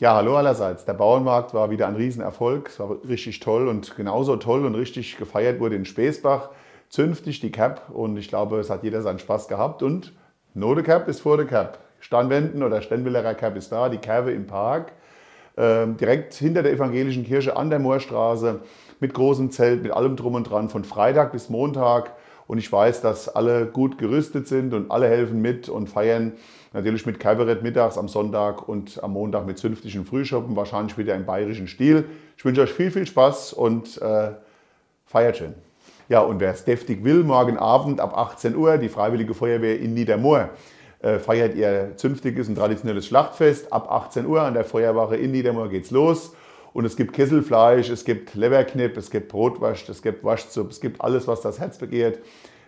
Ja, hallo allerseits. Der Bauernmarkt war wieder ein Riesenerfolg. Es war richtig toll und genauso toll und richtig gefeiert wurde in Speesbach. Zünftig die Cap und ich glaube, es hat jeder seinen Spaß gehabt und no Cap ist vor der Cap. Steinwenden oder Stenwillerer Cap ist da, die Kerbe im Park. Ähm, direkt hinter der evangelischen Kirche an der Moorstraße mit großem Zelt, mit allem drum und dran, von Freitag bis Montag. Und ich weiß, dass alle gut gerüstet sind und alle helfen mit und feiern natürlich mit Kabarett mittags am Sonntag und am Montag mit zünftigen Frühschoppen, wahrscheinlich wieder im bayerischen Stil. Ich wünsche euch viel, viel Spaß und äh, feiert schön. Ja, und wer es deftig will, morgen Abend ab 18 Uhr, die Freiwillige Feuerwehr in Niedermoor äh, feiert ihr zünftiges und traditionelles Schlachtfest. Ab 18 Uhr an der Feuerwache in Niedermoor geht's los. Und es gibt Kesselfleisch, es gibt Leberknipp, es gibt Brotwurst, es gibt Waschzup, es gibt alles, was das Herz begehrt.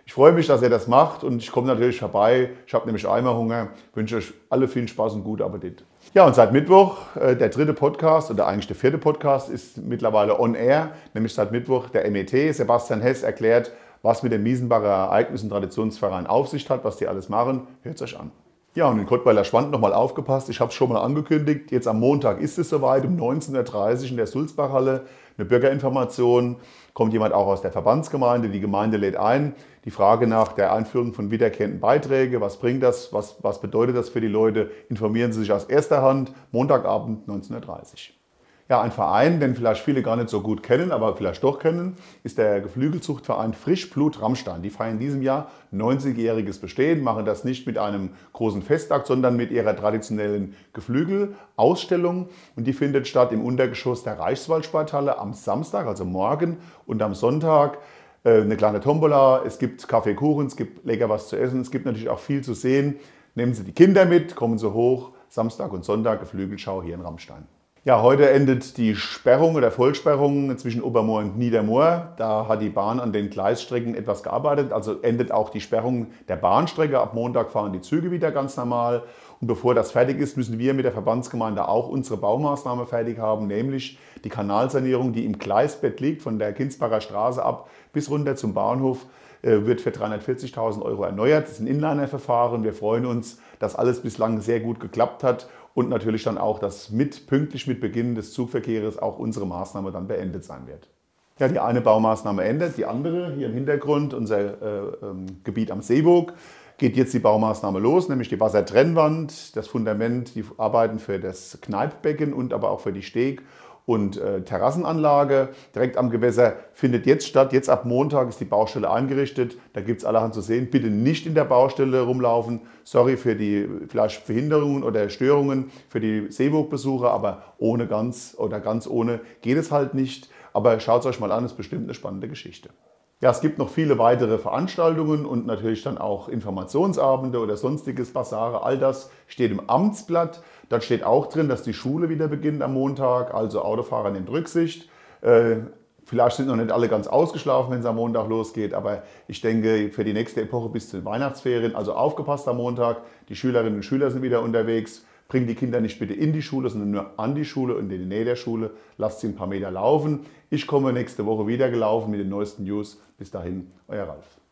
Ich freue mich, dass ihr das macht und ich komme natürlich vorbei. Ich habe nämlich einmal Hunger. Ich wünsche euch alle viel Spaß und guten Appetit. Ja, und seit Mittwoch, äh, der dritte Podcast oder eigentlich der vierte Podcast ist mittlerweile on air, nämlich seit Mittwoch der MET. Sebastian Hess erklärt, was mit dem Miesenbacher Ereignis- und Traditionsverein auf sich hat, was die alles machen. Hört es euch an. Ja, und in Kottweiler Schwand nochmal aufgepasst. Ich habe es schon mal angekündigt. Jetzt am Montag ist es soweit, um 19.30 Uhr in der Sulzbachhalle. Eine Bürgerinformation. Kommt jemand auch aus der Verbandsgemeinde. Die Gemeinde lädt ein. Die Frage nach der Einführung von wiederkehrenden Beiträgen. Was bringt das? Was, was bedeutet das für die Leute? Informieren Sie sich aus erster Hand. Montagabend 19.30 Uhr. Ja, ein Verein, den vielleicht viele gar nicht so gut kennen, aber vielleicht doch kennen, ist der Geflügelzuchtverein Frischblut Rammstein. Die feiern in diesem Jahr 90-jähriges Bestehen, machen das nicht mit einem großen Festakt, sondern mit ihrer traditionellen Geflügelausstellung. Und die findet statt im Untergeschoss der Reichswaldsporthalle am Samstag, also morgen und am Sonntag äh, eine kleine Tombola, es gibt Kaffee, Kuchen, es gibt lecker was zu essen, es gibt natürlich auch viel zu sehen. Nehmen Sie die Kinder mit, kommen Sie hoch, Samstag und Sonntag, Geflügelschau hier in Rammstein. Ja, heute endet die Sperrung oder Vollsperrung zwischen Obermoor und Niedermoor. Da hat die Bahn an den Gleisstrecken etwas gearbeitet. Also endet auch die Sperrung der Bahnstrecke. Ab Montag fahren die Züge wieder ganz normal. Und bevor das fertig ist, müssen wir mit der Verbandsgemeinde auch unsere Baumaßnahme fertig haben, nämlich die Kanalsanierung, die im Gleisbett liegt, von der Kinsbacher Straße ab bis runter zum Bahnhof, äh, wird für 340.000 Euro erneuert. Das ist ein Inliner-Verfahren. Wir freuen uns, dass alles bislang sehr gut geklappt hat und natürlich dann auch, dass mit, pünktlich mit Beginn des Zugverkehrs auch unsere Maßnahme dann beendet sein wird. Ja, die eine Baumaßnahme endet, die andere hier im Hintergrund, unser äh, ähm, Gebiet am Seeburg, geht jetzt die Baumaßnahme los, nämlich die Wassertrennwand, das Fundament, die Arbeiten für das Kneippbecken und aber auch für die Steg- und äh, Terrassenanlage direkt am Gewässer findet jetzt statt. Jetzt ab Montag ist die Baustelle eingerichtet. Da gibt es allerhand zu sehen. Bitte nicht in der Baustelle rumlaufen. Sorry für die vielleicht Behinderungen oder Störungen für die Seeburg-Besucher, aber ohne ganz oder ganz ohne geht es halt nicht. Aber schaut es euch mal an, ist bestimmt eine spannende Geschichte. Ja, es gibt noch viele weitere Veranstaltungen und natürlich dann auch Informationsabende oder sonstiges Basare. All das steht im Amtsblatt. Da steht auch drin, dass die Schule wieder beginnt am Montag, also Autofahrer nimmt Rücksicht. Äh, vielleicht sind noch nicht alle ganz ausgeschlafen, wenn es am Montag losgeht, aber ich denke für die nächste Epoche bis zu den Weihnachtsferien, also aufgepasst am Montag, die Schülerinnen und Schüler sind wieder unterwegs. Bringt die Kinder nicht bitte in die Schule, sondern nur an die Schule und in die Nähe der Schule. Lasst sie ein paar Meter laufen. Ich komme nächste Woche wieder gelaufen mit den neuesten News. Bis dahin, euer Ralf.